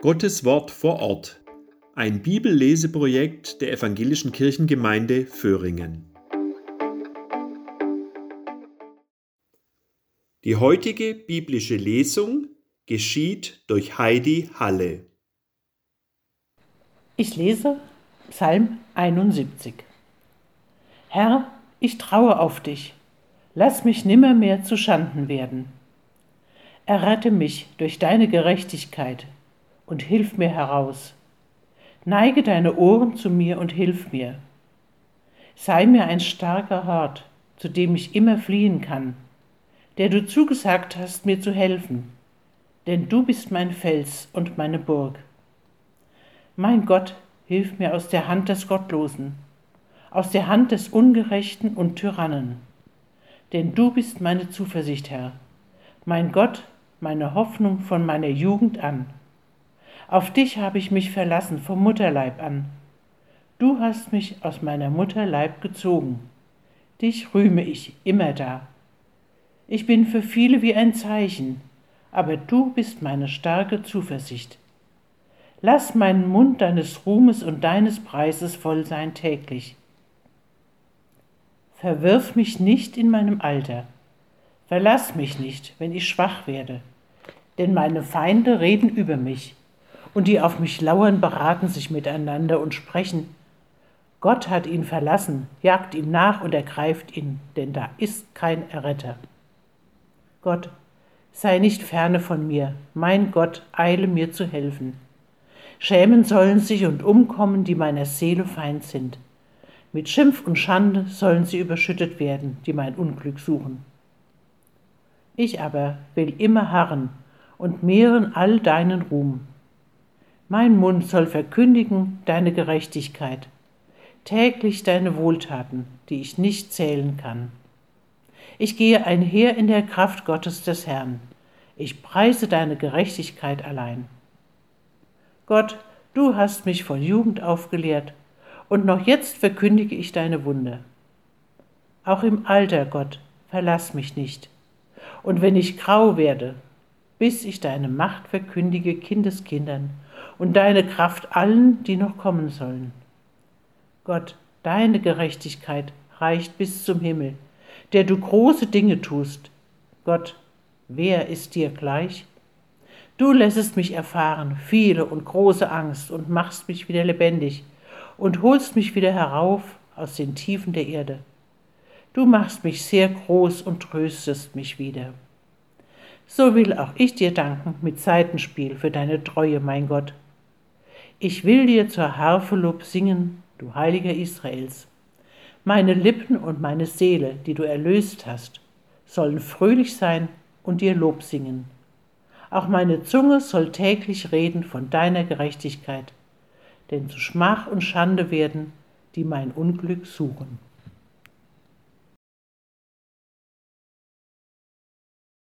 Gottes Wort vor Ort. Ein Bibelleseprojekt der Evangelischen Kirchengemeinde Föhringen. Die heutige biblische Lesung geschieht durch Heidi Halle. Ich lese Psalm 71. Herr, ich traue auf dich. Lass mich nimmermehr zu Schanden werden. Errette mich durch deine Gerechtigkeit und hilf mir heraus. Neige deine Ohren zu mir und hilf mir. Sei mir ein starker Hort, zu dem ich immer fliehen kann, der du zugesagt hast, mir zu helfen, denn du bist mein Fels und meine Burg. Mein Gott, hilf mir aus der Hand des Gottlosen, aus der Hand des Ungerechten und Tyrannen. Denn du bist meine Zuversicht, Herr, mein Gott, meine Hoffnung von meiner Jugend an. Auf dich habe ich mich verlassen vom Mutterleib an. Du hast mich aus meiner Mutterleib gezogen. Dich rühme ich immer da. Ich bin für viele wie ein Zeichen, aber du bist meine starke Zuversicht. Lass meinen Mund deines Ruhmes und deines Preises voll sein täglich. Verwirf mich nicht in meinem Alter. Verlass mich nicht, wenn ich schwach werde, denn meine Feinde reden über mich und die auf mich lauern, beraten sich miteinander und sprechen. Gott hat ihn verlassen, jagt ihm nach und ergreift ihn, denn da ist kein Erretter. Gott, sei nicht ferne von mir, mein Gott, eile mir zu helfen. Schämen sollen sich und umkommen, die meiner Seele Feind sind. Mit Schimpf und Schande sollen sie überschüttet werden, die mein Unglück suchen. Ich aber will immer harren und mehren all deinen Ruhm. Mein Mund soll verkündigen deine Gerechtigkeit, täglich deine Wohltaten, die ich nicht zählen kann. Ich gehe einher in der Kraft Gottes des Herrn. Ich preise deine Gerechtigkeit allein. Gott, du hast mich von Jugend aufgelehrt, und noch jetzt verkündige ich deine Wunde. Auch im Alter, Gott, verlass mich nicht. Und wenn ich grau werde, bis ich deine Macht verkündige Kindeskindern und deine Kraft allen, die noch kommen sollen. Gott, deine Gerechtigkeit reicht bis zum Himmel, der du große Dinge tust. Gott, wer ist dir gleich? Du lässest mich erfahren viele und große Angst und machst mich wieder lebendig und holst mich wieder herauf aus den Tiefen der Erde. Du machst mich sehr groß und tröstest mich wieder. So will auch ich dir danken mit Seitenspiel für deine Treue, mein Gott. Ich will dir zur Harfe Lob singen, du Heiliger Israels. Meine Lippen und meine Seele, die du erlöst hast, sollen fröhlich sein und dir Lob singen. Auch meine Zunge soll täglich reden von deiner Gerechtigkeit, denn zu Schmach und Schande werden, die mein Unglück suchen.